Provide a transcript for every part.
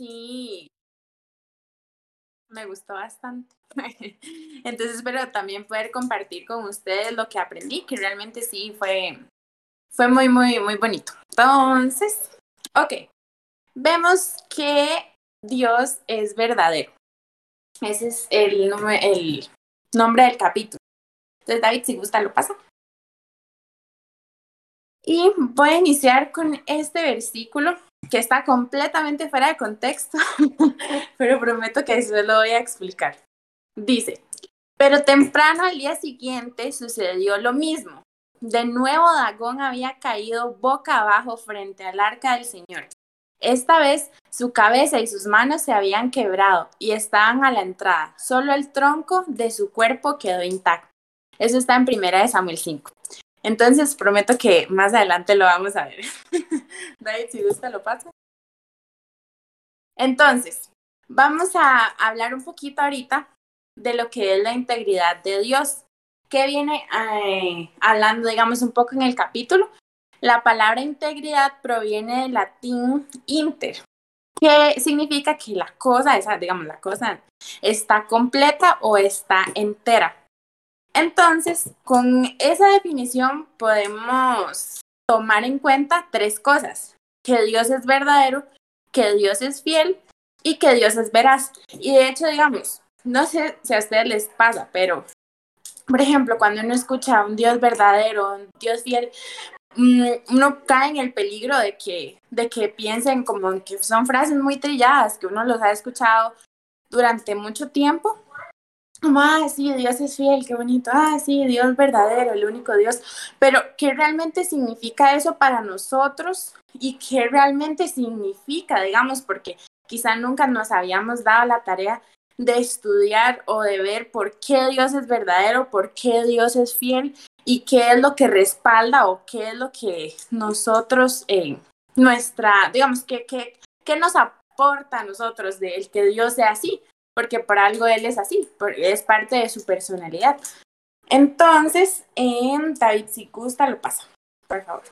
sí me gustó bastante. Entonces espero también poder compartir con ustedes lo que aprendí, que realmente sí fue, fue muy, muy, muy bonito. Entonces, ok, vemos que Dios es verdadero. Ese es el, el nombre del capítulo. Entonces, David, si gusta, lo pasa. Y voy a iniciar con este versículo que está completamente fuera de contexto, pero prometo que eso lo voy a explicar. Dice, pero temprano al día siguiente sucedió lo mismo. De nuevo Dagón había caído boca abajo frente al arca del Señor. Esta vez su cabeza y sus manos se habían quebrado y estaban a la entrada. Solo el tronco de su cuerpo quedó intacto. Eso está en primera de Samuel 5. Entonces prometo que más adelante lo vamos a ver. David, si gusta, lo paso. Entonces, vamos a hablar un poquito ahorita de lo que es la integridad de Dios, que viene eh, hablando, digamos, un poco en el capítulo. La palabra integridad proviene del latín inter, que significa que la cosa, esa, digamos, la cosa está completa o está entera. Entonces, con esa definición podemos tomar en cuenta tres cosas, que Dios es verdadero, que Dios es fiel y que Dios es veraz. Y de hecho, digamos, no sé si a ustedes les pasa, pero, por ejemplo, cuando uno escucha a un Dios verdadero, un Dios fiel, mm, uno cae en el peligro de que, de que piensen como que son frases muy trilladas, que uno los ha escuchado durante mucho tiempo como, ah, sí, Dios es fiel, qué bonito, ah, sí, Dios verdadero, el único Dios, pero ¿qué realmente significa eso para nosotros? ¿Y qué realmente significa, digamos, porque quizá nunca nos habíamos dado la tarea de estudiar o de ver por qué Dios es verdadero, por qué Dios es fiel y qué es lo que respalda o qué es lo que nosotros, eh, nuestra, digamos, qué, qué, qué nos aporta a nosotros de el que Dios sea así porque por algo él es así, es parte de su personalidad. Entonces, en David, si lo pasa, por favor.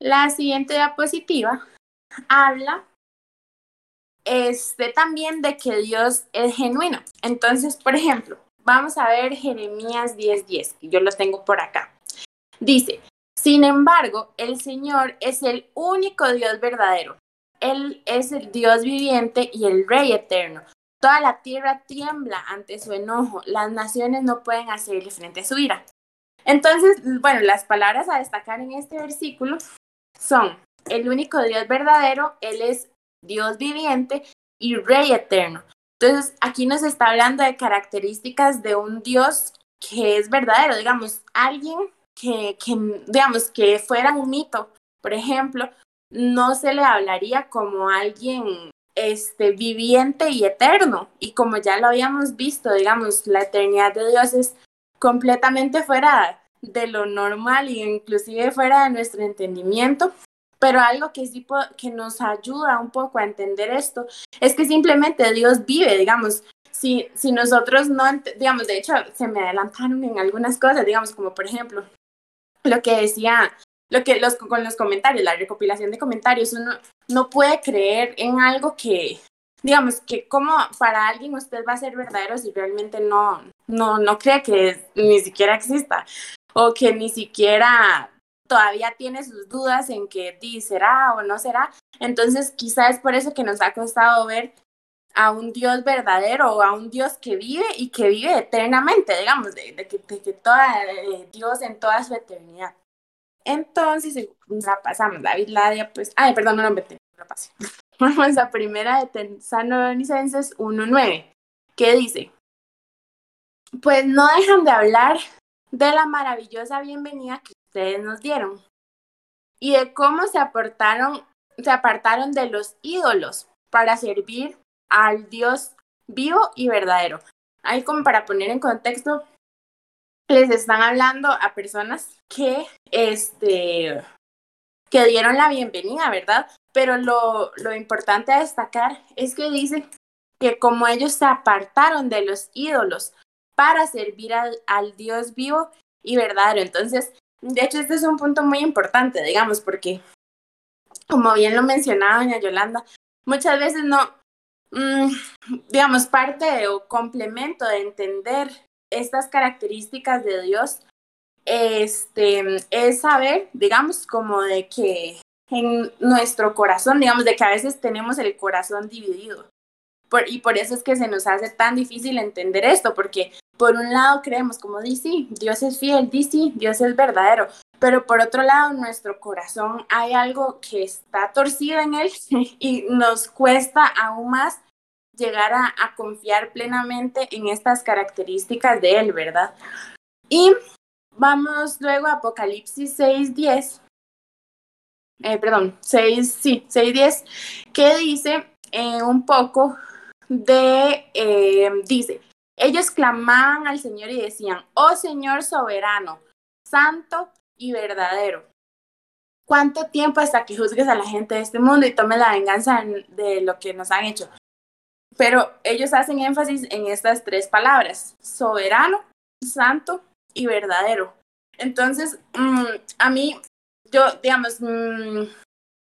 La siguiente diapositiva habla este, también de que Dios es genuino. Entonces, por ejemplo, vamos a ver Jeremías 10:10, que yo lo tengo por acá. Dice, sin embargo, el Señor es el único Dios verdadero, él es el Dios viviente y el Rey eterno. Toda la tierra tiembla ante su enojo. Las naciones no pueden hacerle frente a su ira. Entonces, bueno, las palabras a destacar en este versículo son el único Dios verdadero, Él es Dios viviente y Rey eterno. Entonces, aquí nos está hablando de características de un Dios que es verdadero, digamos, alguien que, que digamos, que fuera un mito, por ejemplo, no se le hablaría como alguien este, viviente y eterno. Y como ya lo habíamos visto, digamos, la eternidad de Dios es completamente fuera de lo normal e inclusive fuera de nuestro entendimiento. Pero algo que sí que nos ayuda un poco a entender esto es que simplemente Dios vive, digamos, si, si nosotros no, digamos, de hecho se me adelantaron en algunas cosas, digamos, como por ejemplo lo que decía lo que los, con los comentarios, la recopilación de comentarios, uno no puede creer en algo que, digamos, que como para alguien usted va a ser verdadero si realmente no, no, no cree que ni siquiera exista o que ni siquiera todavía tiene sus dudas en que di, será o no será. Entonces, quizá es por eso que nos ha costado ver a un Dios verdadero o a un Dios que vive y que vive eternamente, digamos, de, que, de que toda, Dios en toda su eternidad. Entonces, la pasamos, David Ladia, pues, ay, perdón, no, no, la pasé. Vamos a primera de Tesalonicenses 1.9, ¿Qué dice, pues no dejan de hablar de la maravillosa bienvenida que ustedes nos dieron y de cómo se aportaron, se apartaron de los ídolos para servir al Dios vivo y verdadero. Ahí como para poner en contexto, les están hablando a personas que, este, que dieron la bienvenida, ¿verdad? Pero lo, lo importante a destacar es que dice que como ellos se apartaron de los ídolos para servir al, al Dios vivo y verdadero. Entonces, de hecho, este es un punto muy importante, digamos, porque como bien lo mencionaba doña Yolanda, muchas veces no, mm, digamos, parte o complemento de entender estas características de Dios, este, es saber, digamos, como de que en nuestro corazón, digamos, de que a veces tenemos el corazón dividido. y por eso es que se nos hace tan difícil entender esto, porque por un lado creemos como dice, Dios es fiel, dice, Dios es verdadero, pero por otro lado, en nuestro corazón hay algo que está torcido en él y nos cuesta aún más llegar a, confiar plenamente en estas características de él, ¿verdad? Y vamos luego a Apocalipsis 6.10, eh, perdón, 6, sí, 6.10, que dice eh, un poco de, eh, dice, ellos clamaban al Señor y decían, oh Señor soberano, santo y verdadero. ¿Cuánto tiempo hasta que juzgues a la gente de este mundo y tomes la venganza de lo que nos han hecho? Pero ellos hacen énfasis en estas tres palabras, soberano, santo y verdadero. Entonces, mm, a mí, yo, digamos, mm,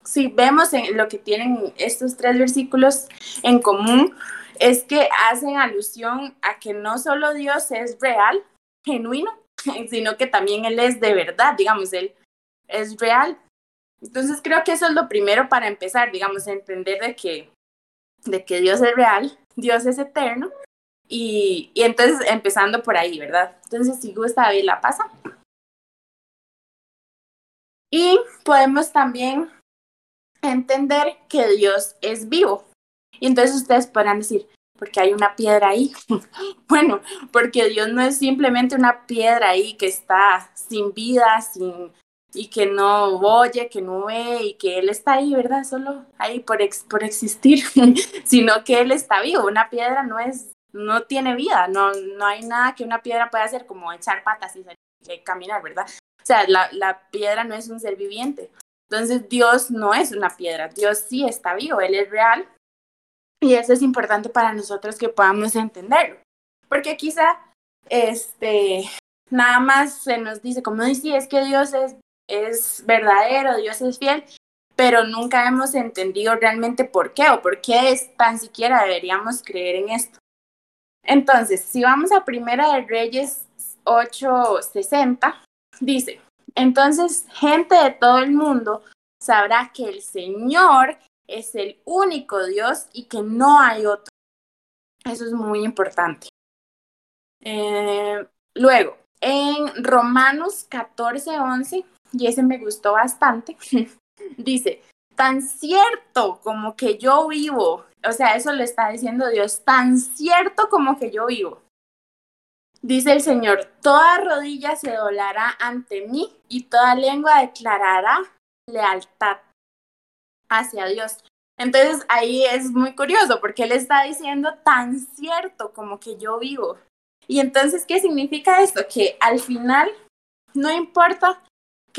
si vemos en lo que tienen estos tres versículos en común, es que hacen alusión a que no solo Dios es real, genuino, sino que también Él es de verdad, digamos, Él es real. Entonces creo que eso es lo primero para empezar, digamos, entender de que de que Dios es real, Dios es eterno, y, y entonces empezando por ahí, ¿verdad? Entonces, si gusta, David la pasa. Y podemos también entender que Dios es vivo. Y entonces ustedes podrán decir, porque hay una piedra ahí. bueno, porque Dios no es simplemente una piedra ahí que está sin vida, sin y que no oye, que no ve y que Él está ahí, ¿verdad? Solo ahí por, por existir, sino que Él está vivo. Una piedra no es, no tiene vida, no, no hay nada que una piedra pueda hacer como echar patas y, caminar, ¿verdad? O sea, la, la piedra no es un ser viviente. Entonces Dios no es una piedra, Dios sí está vivo, Él es real. Y eso es importante para nosotros que podamos entenderlo. Porque quizá, este, nada más se nos dice, como dice, es que Dios es es verdadero, Dios es fiel, pero nunca hemos entendido realmente por qué o por qué es tan siquiera deberíamos creer en esto. Entonces, si vamos a Primera de Reyes 8:60, dice, entonces gente de todo el mundo sabrá que el Señor es el único Dios y que no hay otro. Eso es muy importante. Eh, luego, en Romanos 14:11 y ese me gustó bastante, dice, tan cierto como que yo vivo, o sea, eso le está diciendo Dios, tan cierto como que yo vivo. Dice el Señor, toda rodilla se doblará ante mí y toda lengua declarará lealtad hacia Dios. Entonces ahí es muy curioso porque él está diciendo tan cierto como que yo vivo. Y entonces, ¿qué significa esto? Que al final, no importa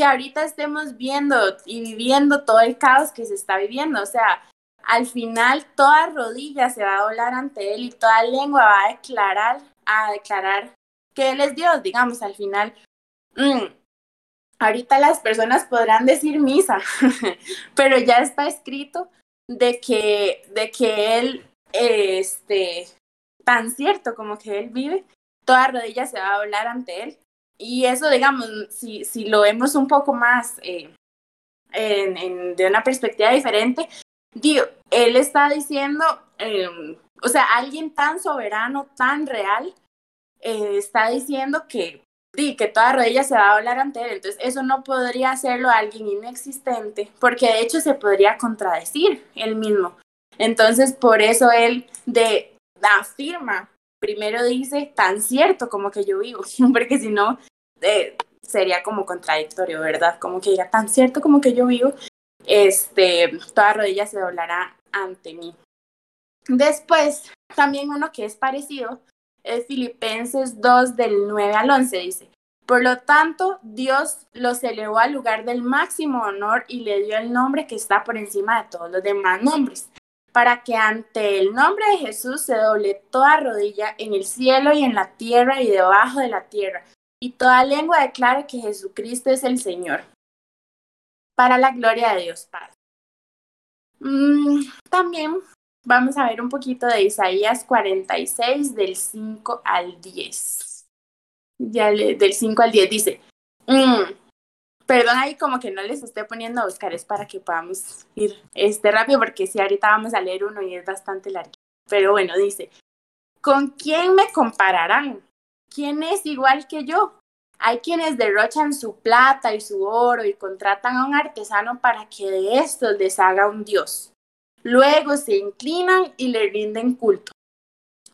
que ahorita estemos viendo y viviendo todo el caos que se está viviendo. O sea, al final toda rodilla se va a doblar ante él y toda lengua va a declarar, a declarar que él es Dios, digamos, al final. Mm, ahorita las personas podrán decir misa, pero ya está escrito de que, de que él, este, tan cierto como que él vive, toda rodilla se va a doblar ante él. Y eso, digamos, si, si lo vemos un poco más eh, en, de una perspectiva diferente, digo, él está diciendo, em, o sea, alguien tan soberano, tan real, eh, está diciendo que, que toda rodilla se va a hablar ante él. Entonces, eso no podría hacerlo alguien inexistente, porque de hecho se podría contradecir él mismo. Entonces, por eso él de, afirma primero dice tan cierto como que yo vivo, porque si no, eh, sería como contradictorio, ¿verdad? Como que diga tan cierto como que yo vivo, este, toda rodilla se doblará ante mí. Después, también uno que es parecido es Filipenses 2 del 9 al 11, dice, por lo tanto, Dios los elevó al lugar del máximo honor y le dio el nombre que está por encima de todos los demás nombres para que ante el nombre de Jesús se doble toda rodilla en el cielo y en la tierra y debajo de la tierra, y toda lengua declare que Jesucristo es el Señor, para la gloria de Dios Padre. Mm, también vamos a ver un poquito de Isaías 46 del 5 al 10. Ya del 5 al 10 dice, mm, perdón ahí como que no les estoy poniendo a buscar, es para que podamos ir este rápido porque si ahorita vamos a leer uno y es bastante largo. Pero bueno, dice, ¿con quién me compararán? ¿Quién es igual que yo? Hay quienes derrochan su plata y su oro y contratan a un artesano para que de estos les haga un dios. Luego se inclinan y le rinden culto.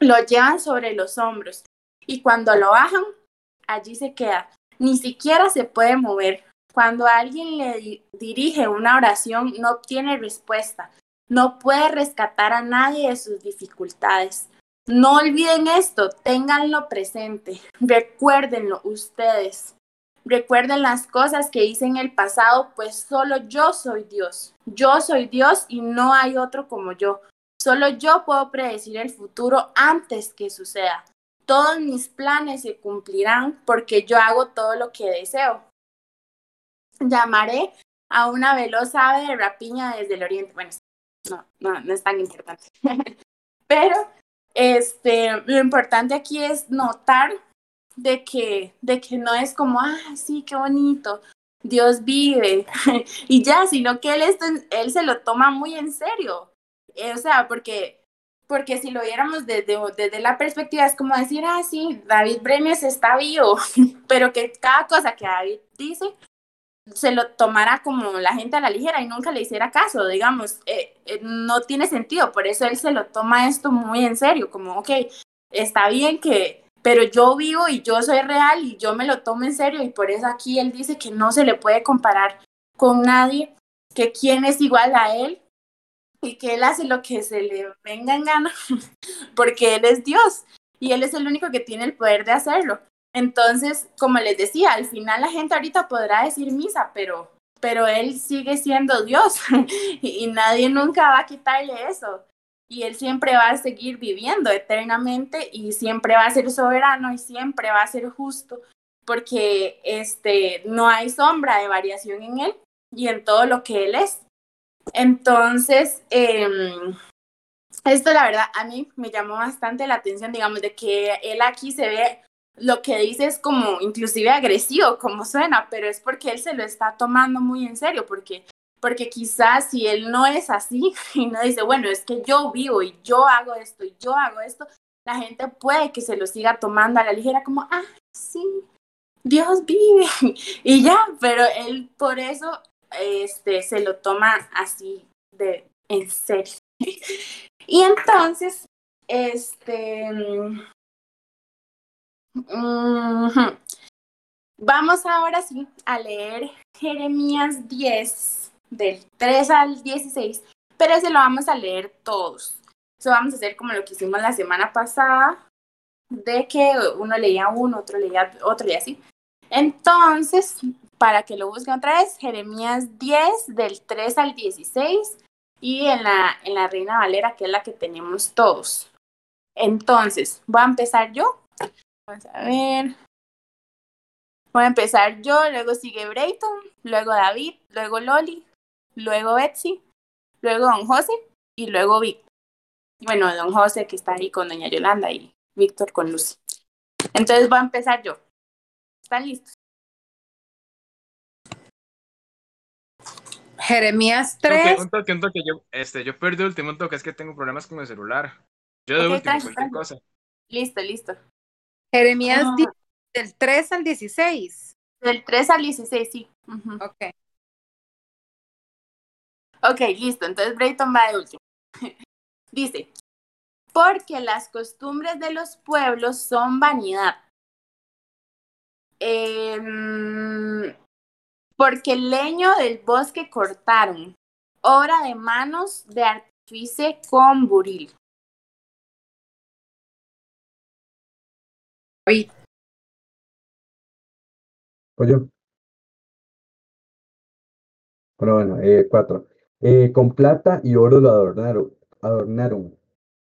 Lo llevan sobre los hombros y cuando lo bajan, allí se queda. Ni siquiera se puede mover. Cuando alguien le dirige una oración, no obtiene respuesta. No puede rescatar a nadie de sus dificultades. No olviden esto, ténganlo presente, recuérdenlo ustedes. Recuerden las cosas que hice en el pasado, pues solo yo soy Dios. Yo soy Dios y no hay otro como yo. Solo yo puedo predecir el futuro antes que suceda. Todos mis planes se cumplirán porque yo hago todo lo que deseo. Llamaré a una veloz ave de rapiña desde el oriente. Bueno, no, no, no es tan importante. Pero este, lo importante aquí es notar de que, de que no es como, ah, sí, qué bonito, Dios vive, y ya, sino que él, él se lo toma muy en serio. Eh, o sea, porque, porque si lo viéramos desde, desde la perspectiva, es como decir, ah, sí, David Brenes está vivo, pero que cada cosa que David dice se lo tomara como la gente a la ligera y nunca le hiciera caso, digamos, eh, eh, no tiene sentido, por eso él se lo toma esto muy en serio, como, ok, está bien que, pero yo vivo y yo soy real y yo me lo tomo en serio y por eso aquí él dice que no se le puede comparar con nadie, que quién es igual a él y que él hace lo que se le venga en gana, porque él es Dios y él es el único que tiene el poder de hacerlo. Entonces, como les decía, al final la gente ahorita podrá decir misa, pero, pero él sigue siendo Dios y nadie nunca va a quitarle eso. Y él siempre va a seguir viviendo eternamente y siempre va a ser soberano y siempre va a ser justo porque este, no hay sombra de variación en él y en todo lo que él es. Entonces, em, esto la verdad a mí me llamó bastante la atención, digamos, de que él aquí se ve lo que dice es como inclusive agresivo, como suena, pero es porque él se lo está tomando muy en serio, porque, porque quizás si él no es así y no dice, bueno, es que yo vivo y yo hago esto y yo hago esto, la gente puede que se lo siga tomando a la ligera como, ah, sí, Dios vive y ya, pero él por eso este, se lo toma así de en serio. y entonces, este, Vamos ahora sí a leer Jeremías 10, del 3 al 16, pero ese lo vamos a leer todos. Eso vamos a hacer como lo que hicimos la semana pasada, de que uno leía uno, otro leía otro y así. Entonces, para que lo busquen otra vez, Jeremías 10, del 3 al 16, y en la, en la Reina Valera, que es la que tenemos todos. Entonces, voy a empezar yo. Vamos a ver. Voy a empezar yo, luego sigue Brayton, luego David, luego Loli, luego Betsy, luego Don José y luego Víctor. Bueno, Don José que está ahí con Doña Yolanda y Víctor con Lucy. Entonces voy a empezar yo. ¿Están listos? Jeremías 3. un toque, un toque. Yo, este, yo perdí el último toque, es que tengo problemas con el celular. Yo de último, cualquier cosa. Listo, listo. Jeremías del 3 al 16. Del 3 al 16, sí. Ok. Ok, listo. Entonces Brayton va de último. Dice, porque las costumbres de los pueblos son vanidad. Em, porque el leño del bosque cortaron, obra de manos de artífice con buril. Oye. Bueno, bueno, eh, cuatro. Eh, con plata y oro lo adornaron, adornaron.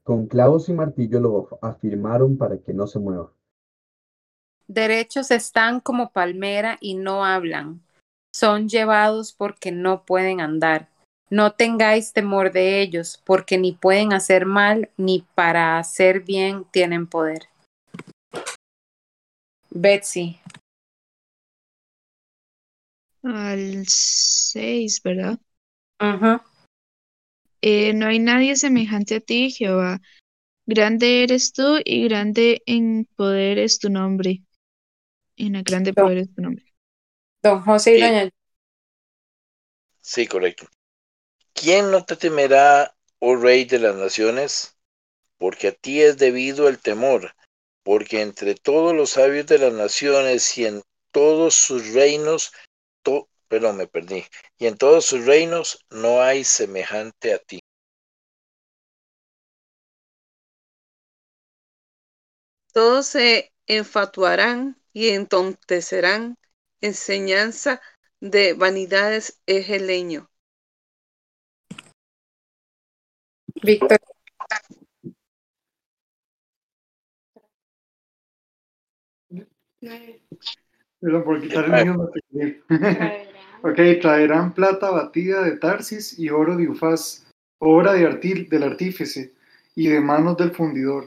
Con clavos y martillo lo afirmaron para que no se mueva. Derechos están como palmera y no hablan. Son llevados porque no pueden andar. No tengáis temor de ellos, porque ni pueden hacer mal, ni para hacer bien tienen poder. Betsy. Al 6, ¿verdad? Ajá. Eh, no hay nadie semejante a ti, Jehová. Grande eres tú y grande en poder es tu nombre. En el grande poder es tu nombre. Don José y Sí. doña Sí, correcto. ¿Quién no te temerá, oh Rey de las naciones? Porque a ti es debido el temor, porque entre todos los sabios de las naciones y en todos sus reinos, to- perdón, me perdí, y en todos sus reinos no hay semejante a ti. Todos se enfatuarán y entontecerán. Enseñanza de vanidades es el leño. Víctor. Perdón por quitar el mío. no te quería. ok, traerán plata batida de Tarsis y oro de Ufaz, obra de artil, del artífice y de manos del fundidor.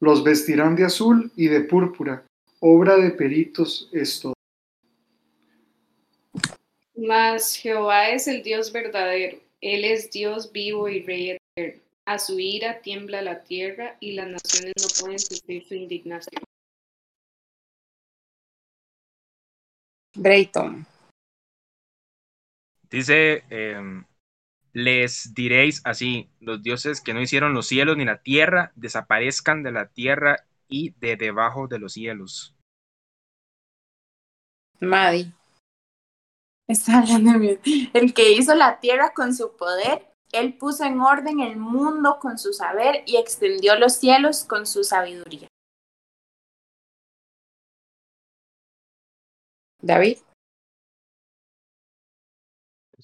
Los vestirán de azul y de púrpura, obra de peritos es todo. Mas Jehová es el Dios verdadero, Él es Dios vivo y Rey eterno. A su ira tiembla la tierra y las naciones no pueden sufrir su indignación. Brayton. Dice, em, les diréis así, los dioses que no hicieron los cielos ni la tierra, desaparezcan de la tierra y de debajo de los cielos. Maddie. Está hablando mí. El que hizo la tierra con su poder, él puso en orden el mundo con su saber y extendió los cielos con su sabiduría. David.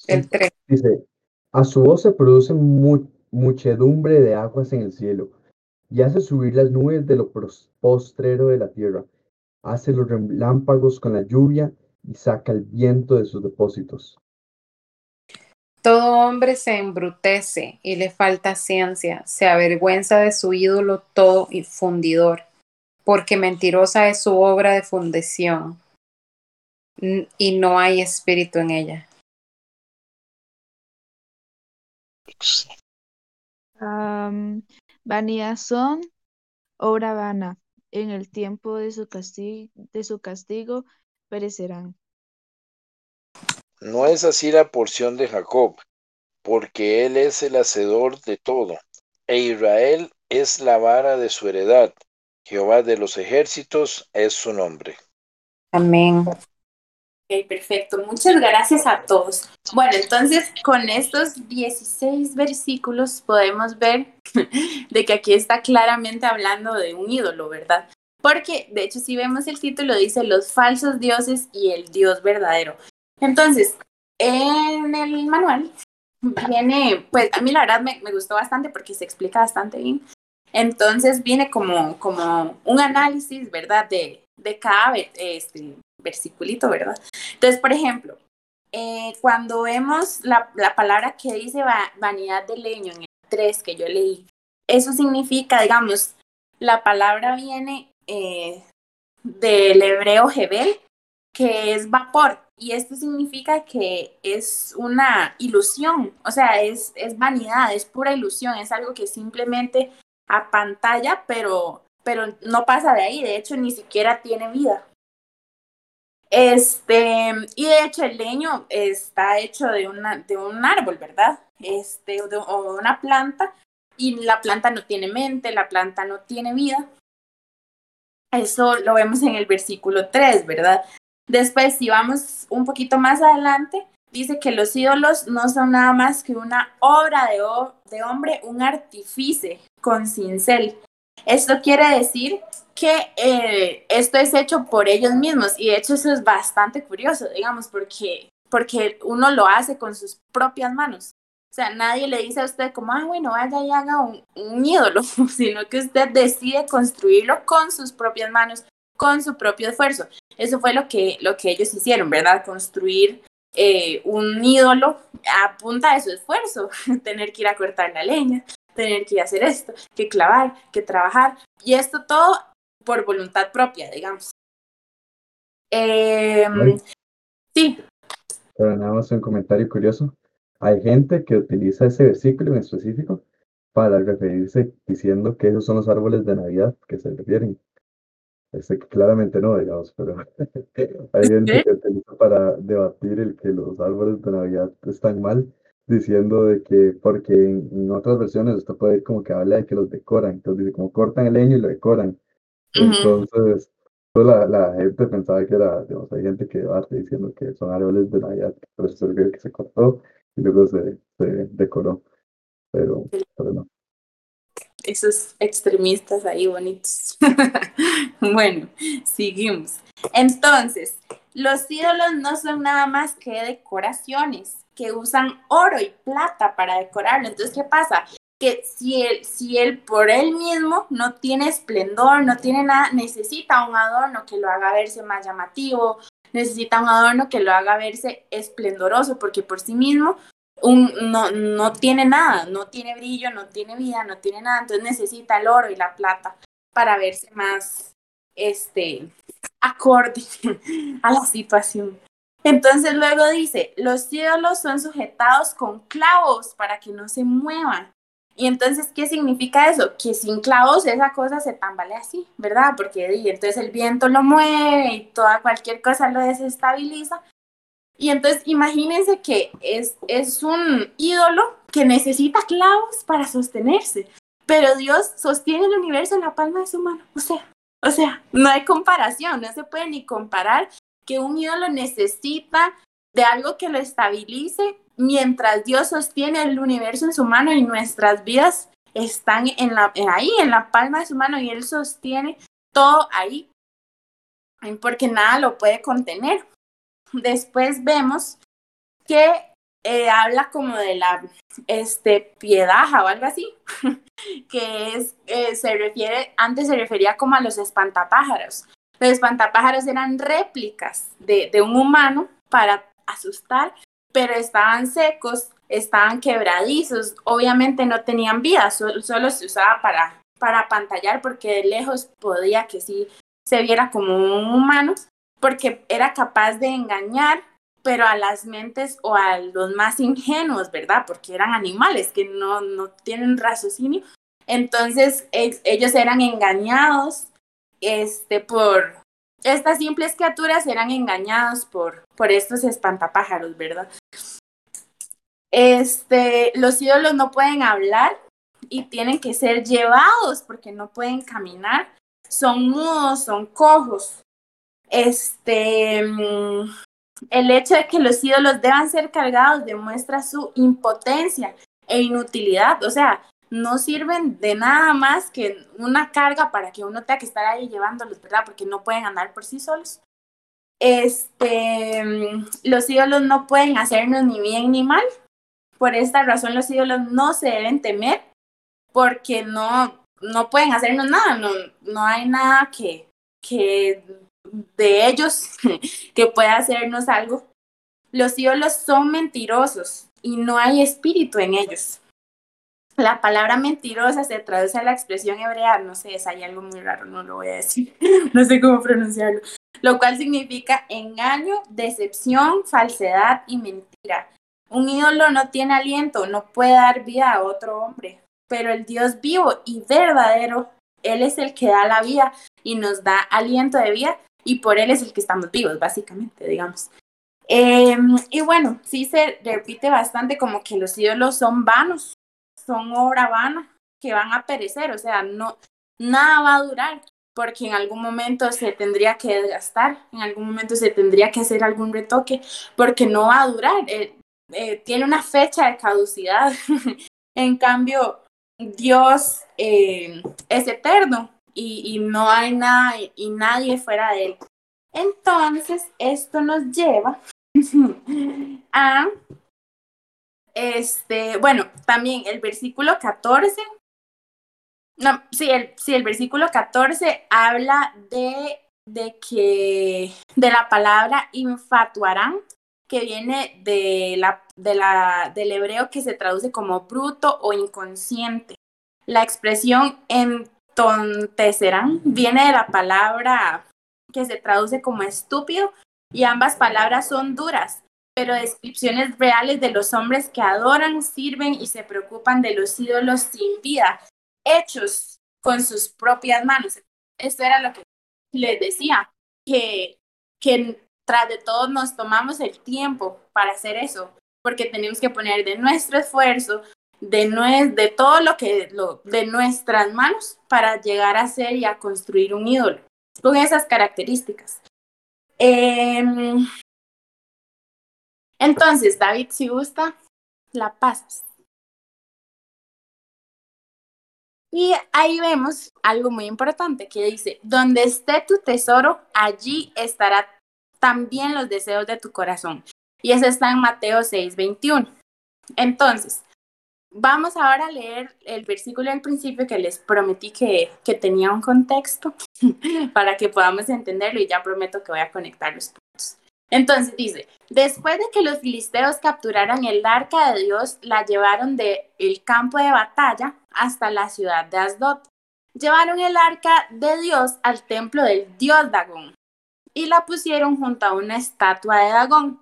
El 3. Dice, a su voz se produce mu- muchedumbre de aguas en el cielo, y hace subir las nubes de lo postrero de la tierra, hace los relámpagos con la lluvia y saca el viento de sus depósitos. Todo hombre se embrutece y le falta ciencia, se avergüenza de su ídolo todo y fundidor, porque mentirosa es su obra de fundición y no hay espíritu en ella. Am, vanidad son obra vana. En el tiempo de su castigo, de su castigo perecerán. No es así la porción de Jacob, porque él es el hacedor de todo, e Israel es la vara de su heredad. Jehová de los ejércitos es su nombre. Amén. Ok, perfecto. Muchas gracias a todos. Bueno, entonces con estos 16 versículos podemos ver de que aquí está claramente hablando de un ídolo, ¿verdad? Porque de hecho si vemos el título dice los falsos dioses y el Dios verdadero. Entonces, en el manual viene, pues a mí la verdad me, me gustó bastante porque se explica bastante bien. Entonces viene como, como un análisis, ¿verdad? De, de cada este, versiculito, ¿verdad? Entonces, por ejemplo, eh, cuando vemos la, la palabra que dice va- vanidad de leño en el 3 que yo leí, eso significa, digamos, la palabra viene eh, del hebreo Hebel, que es vapor, y esto significa que es una ilusión, o sea, es, es vanidad, es pura ilusión, es algo que simplemente apantalla, pero, pero no pasa de ahí, de hecho ni siquiera tiene vida. Este, y de hecho el leño está hecho de, una, de un árbol, ¿verdad? Este, o de una planta, y la planta no tiene mente, la planta no tiene vida. Eso lo vemos en el versículo 3, ¿verdad? Después, si vamos un poquito más adelante, dice que los ídolos no son nada más que una obra de, de hombre, un artífice con cincel. Esto quiere decir que eh, esto es hecho por ellos mismos y de hecho eso es bastante curioso, digamos, porque, porque uno lo hace con sus propias manos. O sea, nadie le dice a usted como, ah, bueno, vaya y haga un, ídolo, sino que usted decide construirlo con sus propias manos, con su propio esfuerzo. Eso fue lo que, lo que ellos hicieron, ¿verdad? Construir eh, un ídolo a punta de su esfuerzo, tener que ir a cortar la leña, tener que hacer esto, que clavar, que trabajar, y esto todo por voluntad propia, digamos. Eh, sí. Pero nada más un comentario curioso. Hay gente que utiliza ese versículo en específico para referirse diciendo que esos son los árboles de Navidad que se refieren. Este, claramente no, digamos, pero hay gente que utiliza para debatir el que los árboles de Navidad están mal, diciendo de que, porque en, otras versiones esto puede como que habla de que los decoran, entonces dice como cortan el leño y lo decoran. Entonces, pues, la, la, gente pensaba que era, digamos, hay gente que debate diciendo que son árboles de Navidad, por eso se que se cortó y luego se, se decoró, pero, pero no esos extremistas ahí bonitos. bueno, seguimos. Entonces, los ídolos no son nada más que decoraciones, que usan oro y plata para decorarlo. Entonces, ¿qué pasa? Que si él, si él por él mismo no tiene esplendor, no tiene nada, necesita un adorno que lo haga verse más llamativo, necesita un adorno que lo haga verse esplendoroso, porque por sí mismo un, no, no tiene nada, no tiene brillo, no tiene vida, no tiene nada, entonces necesita el oro y la plata para verse más este acorde a la situación. Entonces luego dice, los ídolos son sujetados con clavos para que no se muevan. Y entonces, ¿qué significa eso? Que sin clavos esa cosa se tambalea así, ¿verdad? Porque entonces el viento lo mueve y toda cualquier cosa lo desestabiliza. Y entonces imagínense que es, es un ídolo que necesita clavos para sostenerse, pero Dios sostiene el universo en la palma de su mano. O sea, o sea, no hay comparación, no se puede ni comparar que un ídolo necesita de algo que lo estabilice mientras Dios sostiene el universo en su mano y nuestras vidas están en la, ahí, en la palma de su mano y Él sostiene todo ahí, porque nada lo puede contener. Después vemos que eh, habla como de la este, piedaja o algo así, que eh, se refiere, antes se refería como a los espantapájaros. Los espantapájaros eran réplicas de, un humano para asustar, pero estaban secos, estaban quebradizos, obviamente no tenían vida, solo, solo se usaba para, para pantallar porque de lejos podía que sí se viera como un humano, porque era capaz de engañar, pero a las mentes o a los más ingenuos, ¿verdad? Porque eran animales que no, no tienen raciocinio. Entonces ellos eran engañados este, por estas simples criaturas, eran engañados por, por estos espantapájaros, ¿verdad? Este, los ídolos no pueden hablar y tienen que ser llevados porque no pueden caminar. Son mudos, son cojos. Este, mm, el hecho de que los ídolos deban ser cargados demuestra su impotencia e inutilidad, o sea, no sirven de nada más que una carga para que uno tenga que estar ahí llevándolos, ¿verdad? Porque no pueden andar por sí solos. Este, mm, los ídolos no pueden hacernos ni bien ni mal. Por esta razón los ídolos no se deben temer porque no, no pueden hacernos nada, no, no hay nada que, que de ellos que pueda hacernos algo. Los ídolos son mentirosos y no hay espíritu en ellos. La palabra mentirosa se traduce a la expresión hebrea, no sé, es hay algo muy raro, no lo voy a decir, no sé cómo pronunciarlo, lo cual significa engaño, decepción, falsedad y mentira. Un ídolo no tiene aliento, no puede dar vida a otro hombre, pero el Dios vivo y verdadero, Él es el que da la vida y nos da aliento de vida y por él es el que estamos vivos, básicamente, digamos. Em, y bueno, sí se repite bastante como que los ídolos son vanos, son obra vana, que van a perecer, o sea, no, nada va a durar, porque en algún momento se tendría que desgastar, en algún momento se tendría que hacer algún retoque, porque no va a durar, eh, eh, tiene una fecha de caducidad. en cambio, Dios eh, es eterno, y, no hay nada y nadie fuera de él. Entonces, esto nos lleva a, este, bueno, también el versículo 14, no, sí, el, sí, el versículo 14 habla de, de que, de la palabra infatuarán, que viene de la, de la, del hebreo que se traduce como bruto o inconsciente. La expresión entontecerán viene de la palabra que se traduce como estúpido y ambas palabras son duras, pero descripciones reales de los hombres que adoran, sirven y se preocupan de los ídolos sin vida, hechos con sus propias manos. Esto era lo que les decía, que, que tras de todo nos tomamos el tiempo para hacer eso, porque tenemos que poner de nuestro esfuerzo, de, de todo lo que, lo, de nuestras manos para llegar a ser y a construir un ídolo con esas características. Em, entonces, David, si gusta, la pasas. Y ahí vemos algo muy importante que dice, donde esté tu tesoro, allí estará también los deseos de tu corazón. Y eso está en Mateo 6, 21. Entonces, vamos ahora a leer el versículo del principio que les prometí que, que tenía un contexto para que podamos entenderlo y ya prometo que voy a conectar los. Entonces dice, después de que los filisteos capturaran el arca de Dios, la llevaron del el campo de batalla hasta la ciudad de Asdod. Llevaron el arca de Dios al templo del dios Dagón y la pusieron junto a una estatua de Dagón.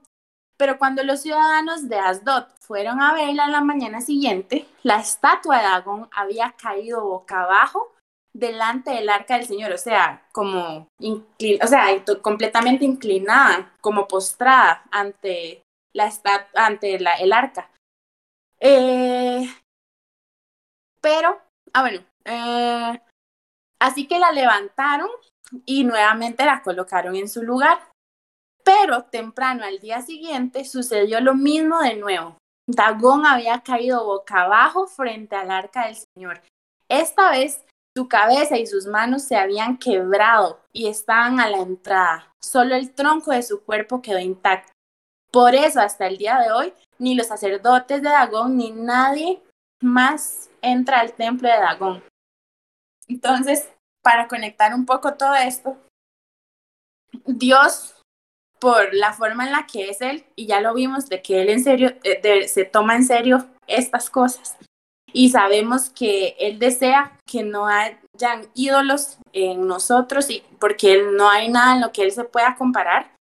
Pero cuando los ciudadanos de Asdod fueron a verla la mañana siguiente, la estatua de Dagón había caído boca abajo delante del arca del Señor, o sea, como o sea, completamente inclinada, como postrada ante la ante el arca. Eh, pero, ah, bueno, eh, así que la levantaron y nuevamente la colocaron en su lugar. Pero temprano al día siguiente sucedió lo mismo de nuevo. Dagón había caído boca abajo frente al arca del Señor. Esta vez su cabeza y sus manos se habían quebrado y estaban a la entrada. Solo el tronco de su cuerpo quedó intacto. Por eso hasta el día de hoy, ni los sacerdotes de Dagón ni nadie más entra al templo de Dagón. Entonces, para conectar un poco todo esto, Dios, por la forma en la que es Él, y ya lo vimos de que Él en serio, eh, se toma en serio estas cosas, y sabemos que Él desea que no hayan ídolos en nosotros y porque no hay nada en lo que Él se pueda comparar.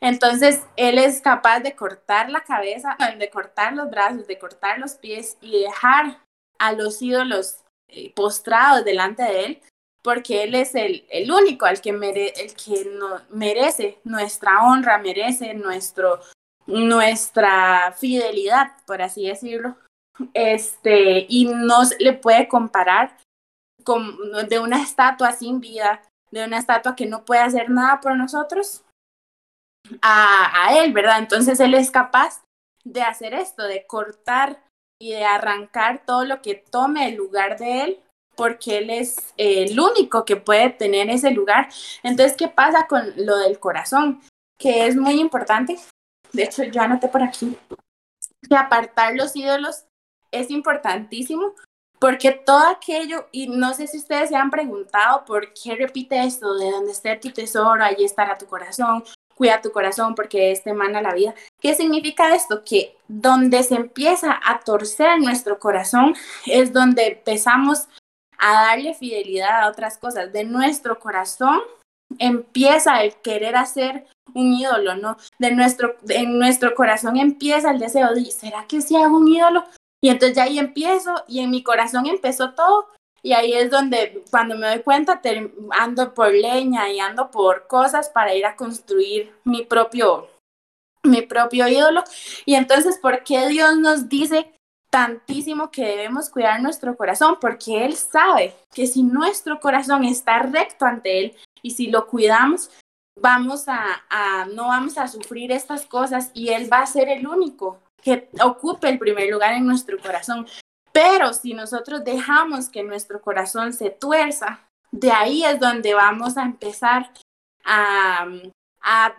Entonces, Él es capaz de cortar la cabeza, de cortar los brazos, de cortar los pies y dejar a los ídolos eh, postrados delante de Él, porque Él es el, el único al que, el que no, merece nuestra honra, merece nuestro, nuestra fidelidad, por así decirlo este, y no le puede comparar con, de una estatua sin vida, de una estatua que no puede hacer nada por nosotros, a, él, ¿verdad? Entonces él es capaz de hacer esto, de cortar y de arrancar todo lo que tome el lugar de él, porque él es el único que puede tener ese lugar. Entonces, ¿qué pasa con lo del corazón? Que es muy importante. De hecho, yo anoté por aquí que apartar los ídolos es importantísimo porque todo aquello, y no sé si ustedes se han preguntado por qué repite esto, de donde esté tu tesoro, allí estará tu corazón, cuida tu corazón porque este emana la vida. ¿Qué significa esto? Que donde se empieza a torcer nuestro corazón es donde empezamos a darle fidelidad a otras cosas. De nuestro corazón empieza el querer hacer un ídolo, ¿no? De nuestro, en nuestro corazón empieza el deseo de, ¿será que si hago un ídolo? Y entonces ya ahí empiezo y en mi corazón empezó todo. Y ahí es donde cuando me doy cuenta ando por leña y ando por cosas para ir a construir mi propio, mi propio ídolo. Y entonces, ¿por qué Dios nos dice tantísimo que debemos cuidar nuestro corazón? Porque Él sabe que si nuestro corazón está recto ante Él y si lo cuidamos, vamos a, a no vamos a sufrir estas cosas y Él va a ser el único que ocupe el primer lugar en nuestro corazón. Pero si nosotros dejamos que nuestro corazón se tuerza, de ahí es donde vamos a empezar a, a,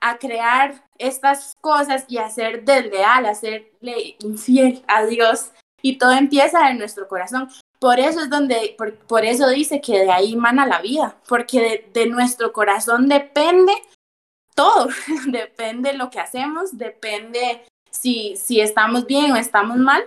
a, crear estas cosas y a ser desleal, a serle infiel a Dios. Y todo empieza en nuestro corazón. Por eso es donde, por, eso dice que de ahí mana la vida, porque de nuestro corazón depende todo, depende lo que hacemos, depende si, si estamos bien o estamos mal.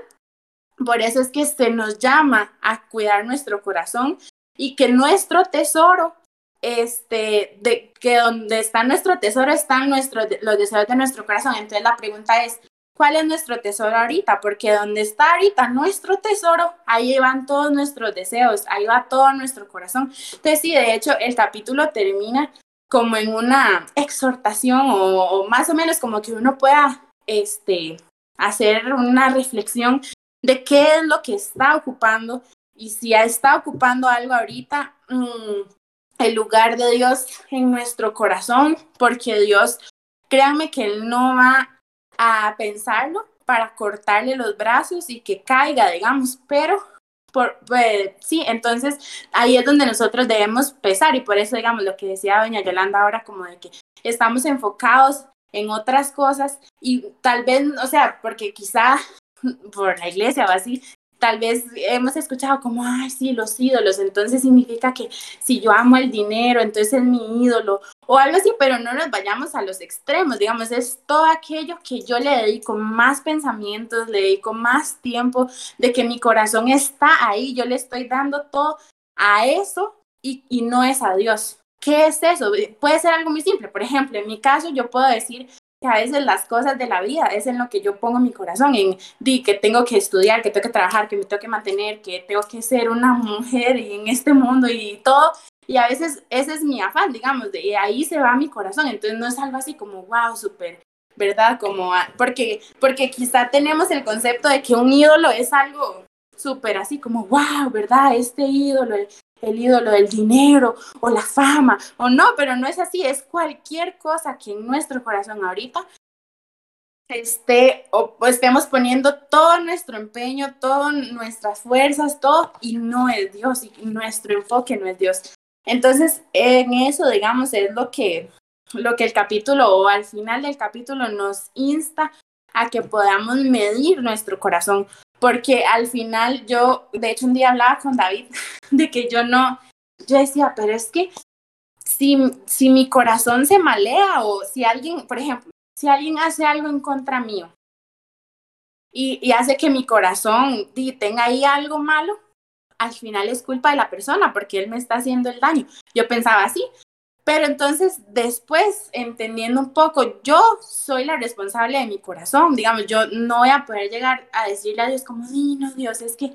Por eso es que se nos llama a cuidar nuestro corazón y que nuestro tesoro, este, de que donde está nuestro tesoro están nuestros, los deseos de nuestro corazón. Entonces la pregunta es, ¿cuál es nuestro tesoro ahorita? Porque donde está ahorita nuestro tesoro, ahí van todos nuestros deseos, ahí va todo nuestro corazón. Entonces sí, de hecho, el capítulo termina como en una exhortación o, o más o menos como que uno pueda este, hacer una reflexión de qué es lo que está ocupando y si está ocupando algo ahorita, mmm, el lugar de Dios en nuestro corazón, porque Dios, créanme que Él no va a pensarlo para cortarle los brazos y que caiga, digamos, pero por, pues, sí, entonces ahí es donde nosotros debemos pesar y por eso, digamos, lo que decía doña Yolanda ahora, como de que estamos enfocados en otras cosas y tal vez, o sea, porque quizá por la iglesia o así, tal vez hemos escuchado como, ay, sí, los ídolos, entonces significa que si yo amo el dinero, entonces es mi ídolo, o algo así, pero no nos vayamos a los extremos, digamos, es todo aquello que yo le dedico más pensamientos, le dedico más tiempo, de que mi corazón está ahí, yo le estoy dando todo a eso y, y no es a Dios. ¿Qué es eso? Puede ser algo muy simple. Por ejemplo, en mi caso, yo puedo decir, que a veces las cosas de la vida es en lo que yo pongo mi corazón, en que tengo que estudiar, que tengo que trabajar, que me tengo que mantener, que tengo que ser una mujer en este mundo y todo. Y a veces ese es mi afán, digamos, de ahí se va mi corazón. Entonces no es algo así como, wow, súper, ¿verdad? Como, porque, porque quizá tenemos el concepto de que un ídolo es algo súper así como, wow, ¿verdad? Este ídolo, el ídolo del dinero o la fama o no, pero no es así, es cualquier cosa que en nuestro corazón ahorita esté o estemos poniendo todo nuestro empeño, todas nuestras fuerzas, todo y no es Dios y nuestro enfoque no es Dios. Entonces, en eso, digamos, es lo que lo que el capítulo o al final del capítulo nos insta a que podamos medir nuestro corazón, porque al final yo, de hecho un día hablaba con David de que yo no, yo decía, pero es que si, si mi corazón se malea o si alguien, por ejemplo, si alguien hace algo en contra mío y, y hace que mi corazón tenga ahí algo malo, al final es culpa de la persona porque él me está haciendo el daño. Yo pensaba así, pero entonces después, entendiendo un poco, yo soy la responsable de mi corazón, digamos, yo no voy a poder llegar a decirle a Dios como, Dios, es que,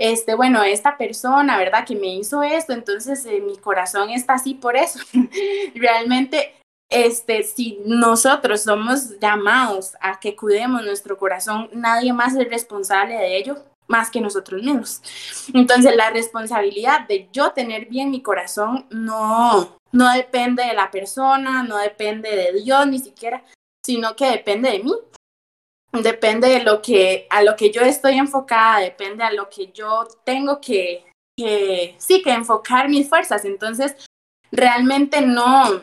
este, bueno, esta persona, ¿verdad? Que me hizo esto, entonces eh, mi corazón está así por eso. Realmente, este, si nosotros somos llamados a que cuidemos nuestro corazón, nadie más es responsable de ello más que nosotros mismos. Entonces, la responsabilidad de yo tener bien mi corazón no, no depende de la persona, no depende de Dios ni siquiera, sino que depende de mí. Depende de lo que, a lo que yo estoy enfocada, depende a lo que yo tengo que, que sí, que enfocar mis fuerzas. Entonces, realmente no,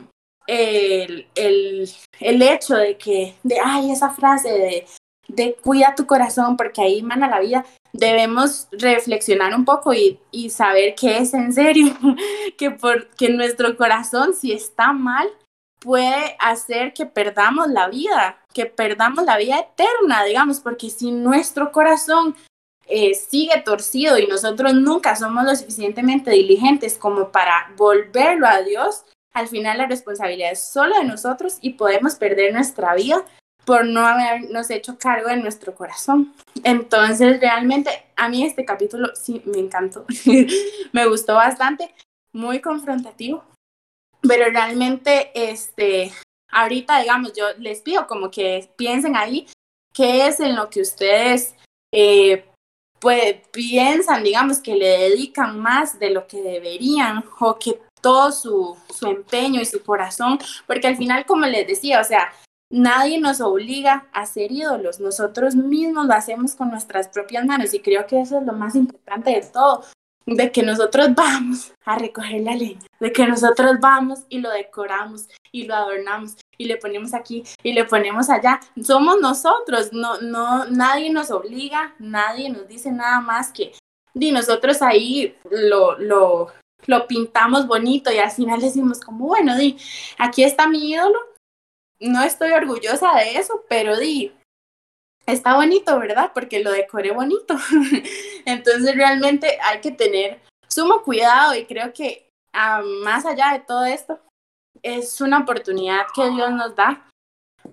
el, el, el hecho de que, de, ay, esa frase de, de cuida tu corazón porque ahí mana la vida, debemos reflexionar un poco y, y saber que es en serio, que, porque nuestro corazón si está mal puede hacer que perdamos la vida, que perdamos la vida eterna, digamos, porque si nuestro corazón eh, sigue torcido y nosotros nunca somos lo suficientemente diligentes como para volverlo a Dios, al final la responsabilidad es solo de nosotros y podemos perder nuestra vida por no habernos hecho cargo de nuestro corazón. Entonces, realmente a mí este capítulo sí me encantó, me gustó bastante, muy confrontativo, pero realmente, este, ahorita, digamos, yo les pido como que piensen ahí qué es en lo que ustedes eh, pues, piensan, digamos, que le dedican más de lo que deberían o que todo su, su empeño y su corazón, porque al final, como les decía, o sea, Nadie nos obliga a ser ídolos, nosotros mismos lo hacemos con nuestras propias manos y creo que eso es lo más importante de todo, de que nosotros vamos a recoger la leña, de que nosotros vamos y lo decoramos y lo adornamos y le ponemos aquí y le ponemos allá. Somos nosotros, no, no, nadie nos obliga, nadie nos dice nada más que y nosotros ahí lo, lo, lo pintamos bonito y al final decimos como, bueno, di, aquí está mi ídolo no estoy orgullosa de eso, pero di, está bonito, ¿verdad? Porque lo decoré bonito. Entonces realmente hay que tener sumo cuidado y creo que ah, más allá de todo esto, es una oportunidad que Dios nos da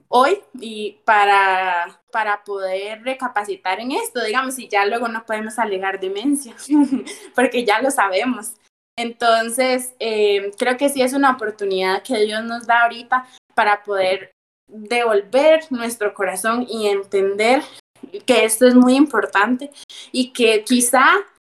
hoy y para, para poder recapacitar en esto, digamos, y ya luego no podemos alegar demencia, porque ya lo sabemos. Entonces, eh, creo que sí es una oportunidad que Dios nos da ahorita para poder devolver nuestro corazón y entender que esto es muy importante y que quizá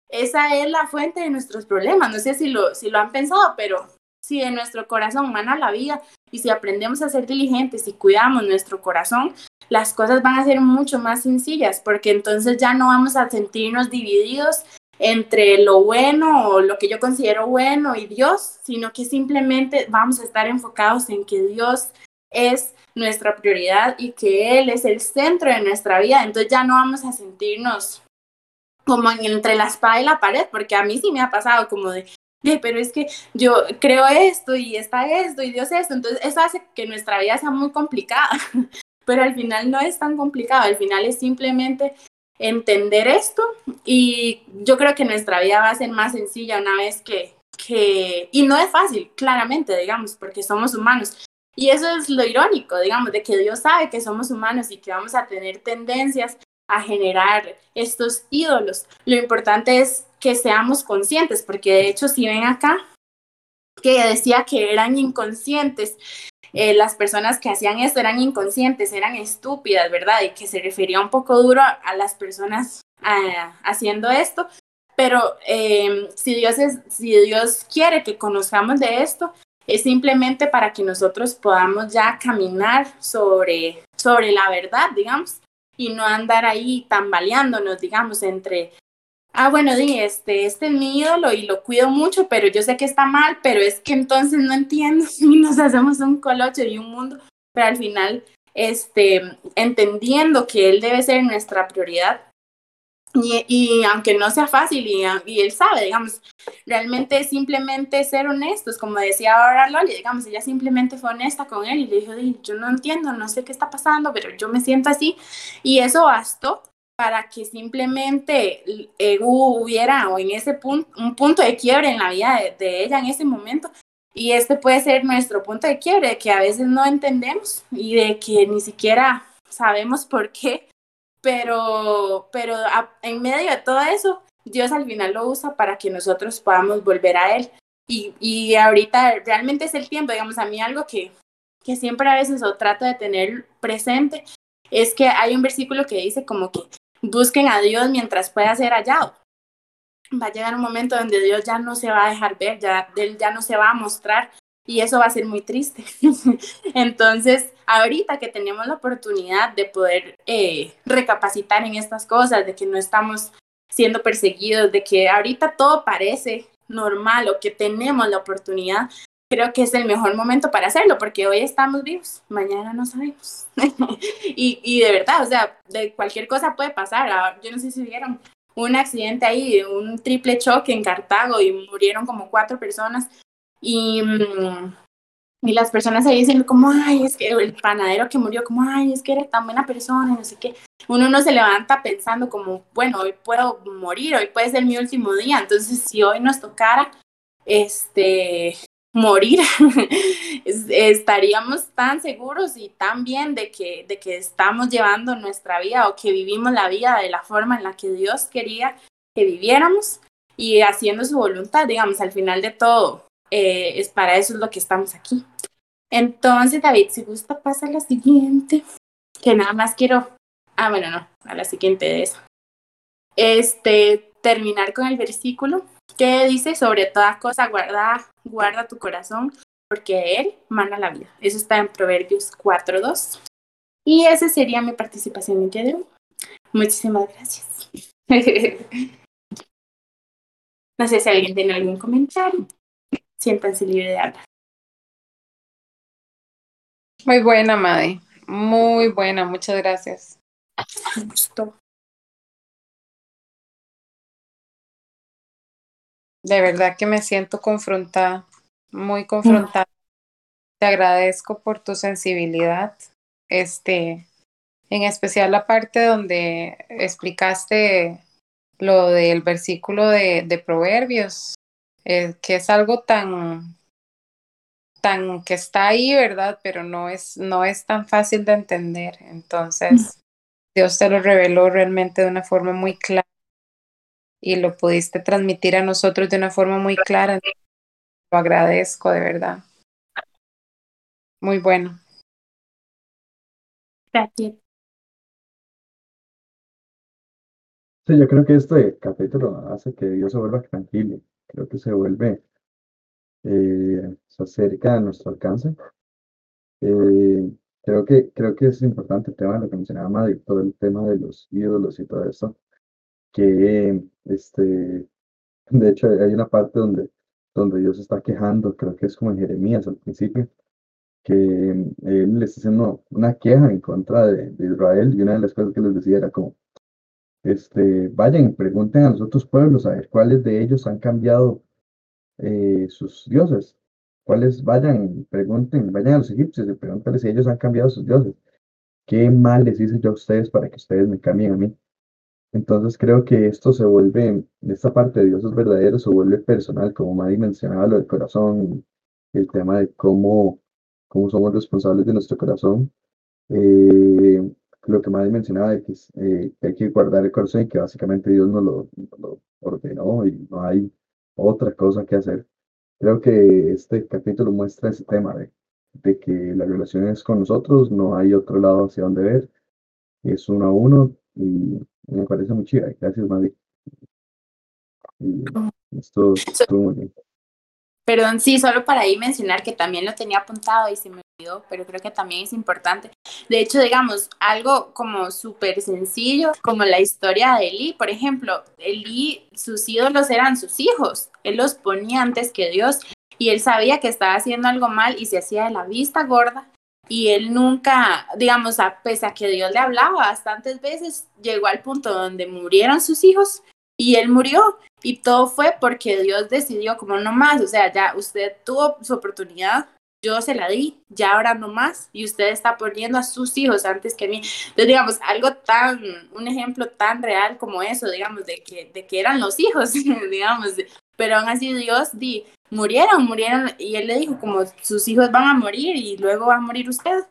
esa es la fuente de nuestros problemas. No sé si lo, si lo han pensado, pero si de nuestro corazón mana la vida y si aprendemos a ser diligentes y cuidamos nuestro corazón, las cosas van a ser mucho más sencillas porque entonces ya no vamos a sentirnos divididos entre lo bueno o lo que yo considero bueno y Dios, sino que simplemente vamos a estar enfocados en que Dios es nuestra prioridad y que Él es el centro de nuestra vida. Entonces ya no vamos a sentirnos como entre la espada y la pared, porque a mí sí me ha pasado como de, pero es que yo creo esto y está esto y Dios esto, entonces eso hace que nuestra vida sea muy complicada, pero al final no es tan complicado, al final es simplemente entender esto y yo creo que nuestra vida va a ser más sencilla una vez que, que, y no es fácil, claramente, digamos, porque somos humanos. Y eso es lo irónico, digamos, de que Dios sabe que somos humanos y que vamos a tener tendencias a generar estos ídolos. Lo importante es que seamos conscientes, porque de hecho si ven acá, que decía que eran inconscientes, eh, las personas que hacían esto eran inconscientes, eran estúpidas, ¿verdad? Y que se refería un poco duro a, las personas haciendo esto, pero eh, si, Dios es, si Dios quiere que conozcamos de esto, es simplemente para que nosotros podamos ya caminar sobre, sobre la verdad, digamos, y no andar ahí tambaleándonos, digamos, entre ah, bueno, di, este, este es mi ídolo y lo cuido mucho, pero yo sé que está mal, pero es que entonces no entiendo y nos hacemos un colocho y un mundo, pero al final, este, entendiendo que él debe ser nuestra prioridad. Y, y aunque no sea fácil y, y, él sabe, digamos, realmente simplemente ser honestos, como decía ahora Loli, digamos, ella simplemente fue honesta con él y le dijo, yo no entiendo, no sé qué está pasando, pero yo me siento así y eso bastó para que simplemente eh, hubiera o en ese punto un punto de quiebre en la vida de, ella en ese momento. Y este puede ser nuestro punto de quiebre de que a veces no entendemos y de que ni siquiera sabemos por qué pero pero en medio de todo eso Dios al final lo usa para que nosotros podamos volver a él y, y ahorita realmente es el tiempo digamos a mí algo que que siempre a veces o trato de tener presente es que hay un versículo que dice como que busquen a Dios mientras pueda ser hallado. Va a llegar un momento donde Dios ya no se va a dejar ver, ya, Él ya no se va a mostrar y eso va a ser muy triste. Entonces, ahorita que tenemos la oportunidad de poder eh, recapacitar en estas cosas, de que no estamos siendo perseguidos, de que ahorita todo parece normal o que tenemos la oportunidad, creo que es el mejor momento para hacerlo, porque hoy estamos vivos, mañana no sabemos. y, y, de verdad, o sea, de cualquier cosa puede pasar. Ah, yo no sé si vieron un accidente ahí, un triple choque en Cartago y murieron como cuatro personas. Y, mm, y las personas ahí dicen como, ay, es que el panadero que murió, como, ay, es que era tan buena persona, no sé qué. Uno no se levanta pensando como, bueno, hoy puedo morir, hoy puede ser mi último día. Entonces, si hoy nos tocara, este, morir, estaríamos tan seguros y tan bien de que, de que estamos llevando nuestra vida o que vivimos la vida de la forma en la que Dios quería que viviéramos y haciendo su voluntad, digamos, al final de todo, eh, es para eso es lo que estamos aquí. Entonces, David, si gusta, pasa a la siguiente, que nada más quiero, ah, bueno, no, a la siguiente de eso. Este, terminar con el versículo que dice, sobre toda cosa guarda, guarda tu corazón, porque Él manda la vida. Eso está en Proverbios 4.2. Y esa sería mi participación en de Muchísimas gracias. no sé si alguien tiene algún comentario. Siéntanse libre de hablar. Muy buena, Madre. Muy buena, muchas gracias. Gusto. De verdad que me siento confrontada, muy confrontada. te agradezco por tu sensibilidad, este, en especial la parte donde explicaste lo del versículo de, de Proverbios, eh, que es algo tan, tan que está ahí, ¿verdad? Pero no es, no es tan fácil de entender. Entonces, Dios te lo reveló realmente de una forma muy clara y lo pudiste transmitir a nosotros de una forma muy clara. Lo agradezco, de verdad. Muy bueno. Gracias. Sí, yo creo que este capítulo hace que Dios se vuelva tranquilo. Creo que se vuelve, eh, se acerca a nuestro alcance. Eh, creo que, creo que es importante el tema de lo que mencionaba Maddy, todo el tema de los ídolos y todo eso. Que, este, de hecho, hay una parte donde, donde Dios está quejando, creo que es como en Jeremías al principio, que él les está haciendo una queja en contra de, de Israel y una de las cosas que les decía era como, este, vayan, pregunten a los otros pueblos a ver cuáles de ellos han cambiado eh, sus dioses. Cuáles, vayan, pregunten, vayan a los egipcios y pregúntenles si ellos han cambiado sus dioses. ¿Qué mal les hice yo a ustedes para que ustedes me cambien a mí? Entonces creo que esto se vuelve, esta parte de dioses verdaderos se vuelve personal, como Madi mencionaba, lo del corazón, el tema de cómo, cómo somos responsables de nuestro corazón. Eh, lo que Maddy mencionaba de que, eh, que, hay que guardar el corazón y que básicamente Dios nos lo, lo, ordenó y no hay otra cosa que hacer. Creo que este capítulo muestra ese tema de, de que la relación es con nosotros, no hay otro lado hacia donde ver, es uno a uno y me parece muy chida. Gracias, Maddy. Y esto estuvo muy bien. Perdón, sí, solo para ahí mencionar que también lo tenía apuntado y se me pero creo que también es importante. De hecho, digamos, algo como súper sencillo, como la historia de Eli, por ejemplo, Eli, sus ídolos eran sus hijos, él los ponía antes que Dios y él sabía que estaba haciendo algo mal y se hacía de la vista gorda. Y él nunca, digamos, a pesar que Dios le hablaba bastantes veces, llegó al punto donde murieron sus hijos y él murió. Y todo fue porque Dios decidió como no más, o sea, ya usted tuvo su oportunidad, yo se la di, ya ahora no más, y usted está poniendo a sus hijos antes que mí. Entonces, digamos, algo tan, un ejemplo tan real como eso, digamos, de que, de que eran los hijos, digamos, pero aún así Dios di, murieron, murieron, y él le dijo como sus hijos van a morir y luego va a morir usted.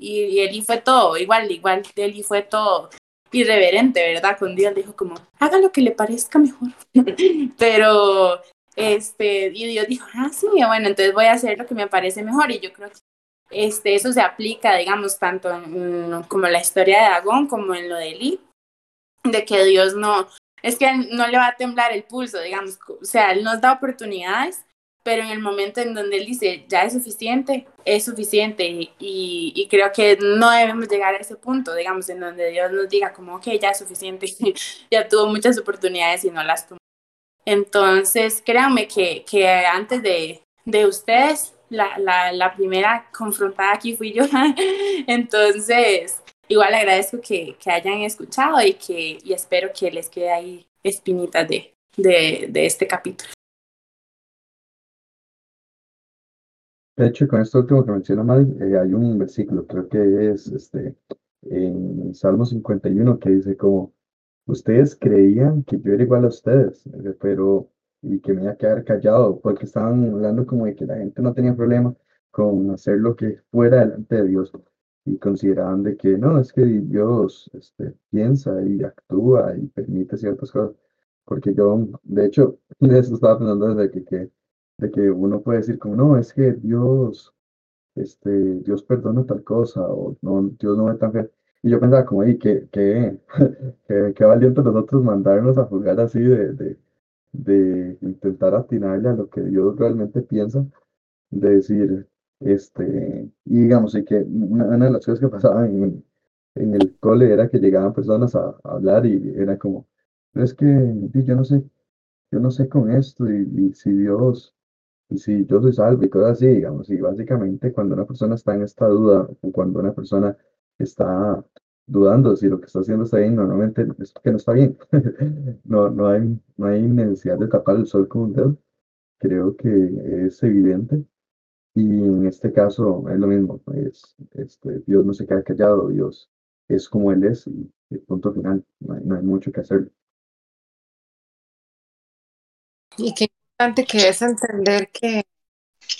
Y, y él fue todo, igual, igual, él fue todo irreverente, ¿verdad? Con Dios dijo como, haga lo que le parezca mejor. Pero, este, y Dios dijo, ah, sí, bueno, entonces voy a hacer lo que me parece mejor. Y yo creo que este, eso se aplica, digamos, tanto en, como la historia de Dagón como en lo de Eli, de que Dios no, es que no le va a temblar el pulso, digamos, o sea, Él nos da oportunidades pero en el momento en donde él dice, ya es suficiente, es suficiente y, y, creo que no debemos llegar a ese punto, digamos, en donde Dios nos diga como, ok, ya es suficiente, ya tuvo muchas oportunidades y no las tomó. Entonces, créanme que, que antes de, de ustedes, la, la, primera confrontada aquí fui yo. Entonces, igual agradezco que, que hayan escuchado y, que, y espero que les quede ahí espinitas de, de, de este capítulo. De hecho, con esto último que menciona Madi, eh, hay un versículo, creo que es este, en Salmo 51, que dice como, ustedes creían que yo era igual a ustedes, eh, pero, y que me iba a quedar callado, porque estaban hablando como de que la gente no tenía problema con hacer lo que fuera delante de Dios, y consideraban de que no, es que Dios este, piensa y actúa y permite ciertas cosas, porque yo, de hecho, de eso estaba pensando desde que, que de que uno puede decir como, no, es que Dios, este, Dios perdona tal cosa, o no, Dios no es tan feo. Y yo pensaba como, y que, que, que, valiente nosotros mandarnos a juzgar así de, de, de intentar atinarle a lo que Dios realmente piensa, de decir, este, y digamos, y que una, de las cosas que pasaba en, en el cole era que llegaban personas a, hablar y era como, es que yo no sé, yo no sé con esto, y, y si Dios y si yo soy salvo y cosas así, digamos, y básicamente cuando una persona está en esta duda, o cuando una persona está dudando si lo que está haciendo está bien, normalmente es que no está bien. no, no, hay, no hay necesidad de tapar el sol con un dedo. Creo que es evidente. Y en este caso es lo mismo, es, este, Dios no se queda callado, Dios es como Él es y, y punto final, no hay, no hay mucho que hacer. Y qué importante que es entender que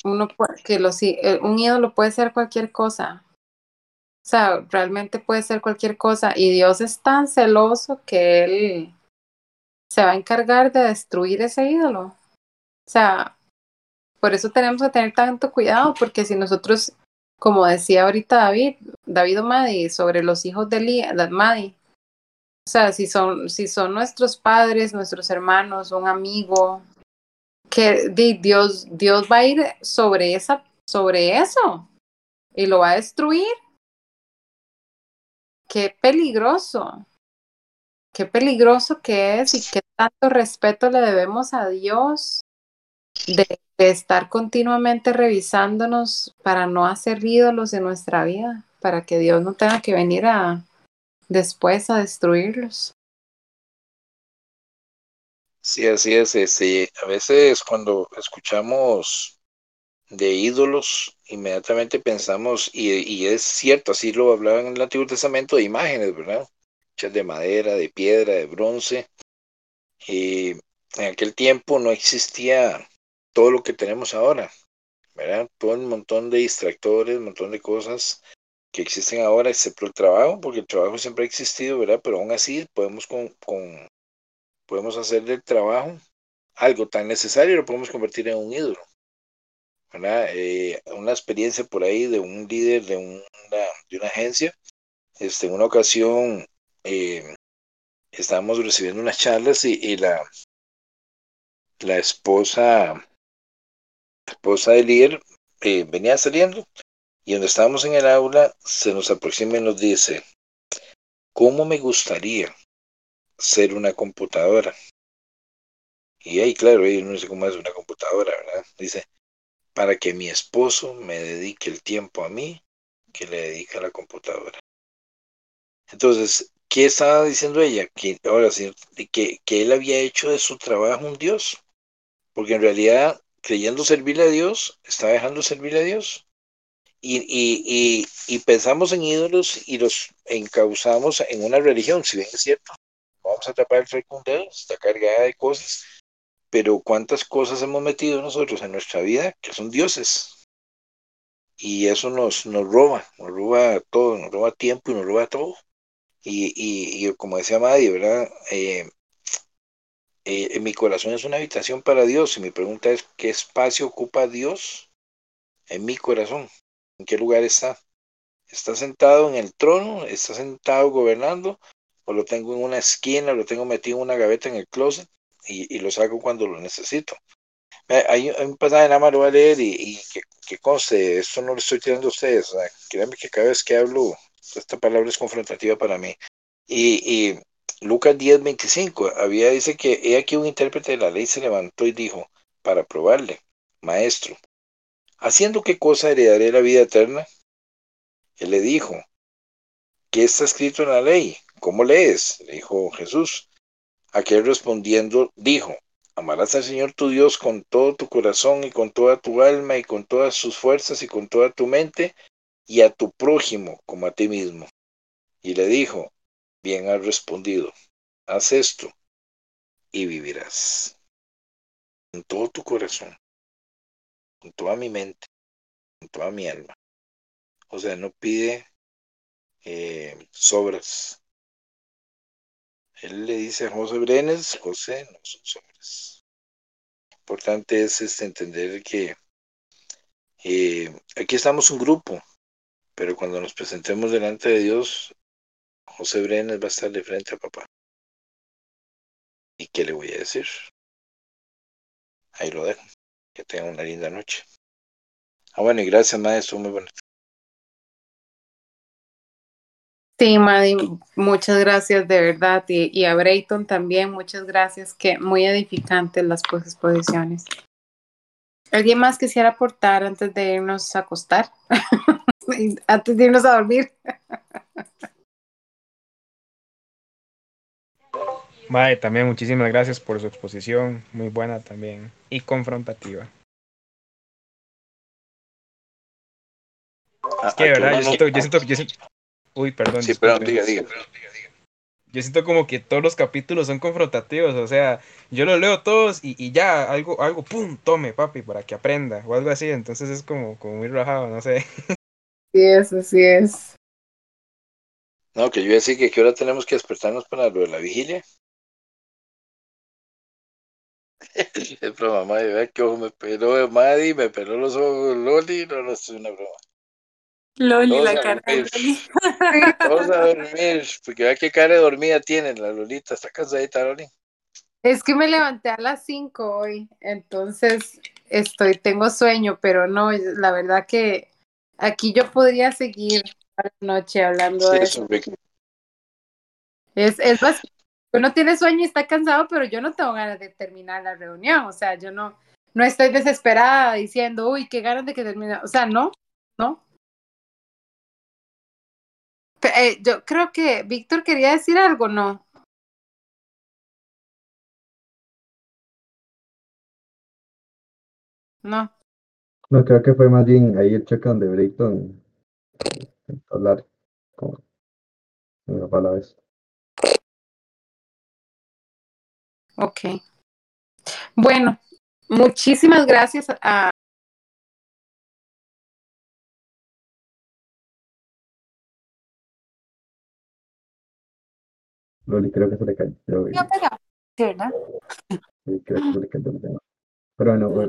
uno que los, eh, un ídolo puede ser cualquier cosa. O sea, realmente puede ser cualquier cosa. Y Dios es tan celoso que Él se va a encargar de destruir ese ídolo. O sea, por eso tenemos que tener tanto cuidado, porque si nosotros, como decía ahorita David, David o Madi, sobre los hijos de de Madi, o sea, si son, si son nuestros padres, nuestros hermanos, un amigo, que di- Dios, Dios va a ir sobre esa, sobre eso y lo va a destruir. Qué peligroso, qué peligroso que es y qué tanto respeto le debemos a Dios de, de estar continuamente revisándonos para no hacer ídolos en nuestra vida, para que Dios no tenga que venir a después a destruirlos. Sí, así es. Este, a veces cuando escuchamos de ídolos, inmediatamente pensamos, y, es cierto, así lo hablaban en el Antiguo Testamento, de imágenes, ¿verdad? Hechas de madera, de piedra, de bronce. Y en aquel tiempo no existía todo lo que tenemos ahora, ¿verdad? Todo un montón de distractores, un montón de cosas que existen ahora, excepto el trabajo, porque el trabajo siempre ha existido, ¿verdad? Pero aún así podemos con, con podemos hacer del trabajo algo tan necesario lo podemos convertir en un ídolo. ¿Verdad? Eh, una experiencia por ahí de un líder de una, de una agencia. Este, en una ocasión eh, estábamos recibiendo unas charlas y, y la, la esposa, la esposa del líder eh, venía saliendo y donde estábamos en el aula se nos aproxima y nos dice, ¿cómo me gustaría ser una computadora? Y ahí, claro, no sé cómo es una computadora, ¿verdad? Dice, para que mi esposo me dedique el tiempo a mí que le dedica a la computadora. Entonces, ¿qué estaba diciendo ella? Que él había hecho de su trabajo un Dios, porque en realidad, creyendo servirle a Dios, está dejando servirle a Dios. Y, pensamos en ídolos y los encauzamos en una religión, si bien es cierto, vamos a tapar el dedo, está cargada de cosas, pero cuántas cosas hemos metido nosotros en nuestra vida que son dioses. Y eso nos, nos roba, nos roba todo, nos roba tiempo y nos roba todo. Y, y, y como decía Maddy, ¿verdad? Eh, eh, en mi corazón es una habitación para Dios. Y mi pregunta es, ¿qué espacio ocupa Dios en mi corazón? ¿En qué lugar está? ¿Está sentado en el trono? ¿Está sentado gobernando? ¿O lo tengo en una esquina? ¿Lo tengo metido en una gaveta en el closet? Y, y lo saco cuando lo necesito. Hay, un pasaje nada más lo voy a leer y, y que, que, conste, esto no lo estoy tirando a ustedes. Créanme que cada vez que hablo, esta palabra es confrontativa para mí. Y, y Lucas 10, 25, había, dice que he aquí un intérprete de la ley se levantó y dijo, para probarle, maestro, ¿haciendo qué cosa heredaré la vida eterna? Él le dijo, ¿qué está escrito en la ley? ¿Cómo lees? Le dijo Jesús. Aquel respondiendo dijo, amarás al Señor tu Dios con todo tu corazón y con toda tu alma y con todas sus fuerzas y con toda tu mente y a tu prójimo como a ti mismo. Y le dijo, bien has respondido, haz esto y vivirás. Con todo tu corazón, con toda mi mente, con toda mi alma. O sea, no pide eh, sobras. Él le dice a José Brenes, José, no son sobras. Importante es este, entender que eh, aquí estamos un grupo, pero cuando nos presentemos delante de Dios, José Brenes va a estar de frente a papá. ¿Y qué le voy a decir? Ahí lo dejo. Que tenga una linda noche. Ah, bueno, y gracias, maestro. Muy bonito. Sí, Maddy, muchas gracias de verdad. Y, a Brayton también, muchas gracias. Que muy edificantes las exposiciones. ¿Alguien más quisiera aportar antes de irnos a acostar? antes de irnos a dormir. Mae, también muchísimas gracias por su exposición, muy buena también y confrontativa. Es que verdad, yo siento, yo siento, yo siento- Uy, perdón. Sí, perdón, diga, diga. Yo siento como que todos los capítulos son confrontativos, o sea, yo los leo todos y, y ya, algo, algo, pum, tome, papi, para que aprenda, o algo así, entonces es como, como muy rajado, no sé. Sí es, así es. No, que yo iba a decir que, que ahora tenemos que despertarnos para lo de la vigilia. Es broma, madre, vea que ojo me peló Maddy, me peló los ojos Loli, no, no, es una broma. Loli, Todos la a cara de. Loli. Vamos a dormir, porque vea qué cara de dormida tiene la Lolita, está cansadita Loli. Es que me levanté a las 5 hoy, entonces estoy, tengo sueño, pero no, la verdad que aquí yo podría seguir a la noche hablando Sí, de es eso. Es, es más, uno tiene sueño y está cansado, pero yo no tengo ganas de terminar la reunión, o sea, yo no, no estoy desesperada diciendo, uy, qué ganas de que termine, o sea, no, no. Eh, yo creo que Víctor quería decir algo, ¿no? No. No, creo que fue más bien ahí el choque donde Brayton intentó hablar con una palabra vez. Ok. Bueno, muchísimas gracias a, Loli creo que se le cayó. Pero, no, pero. Pero bueno,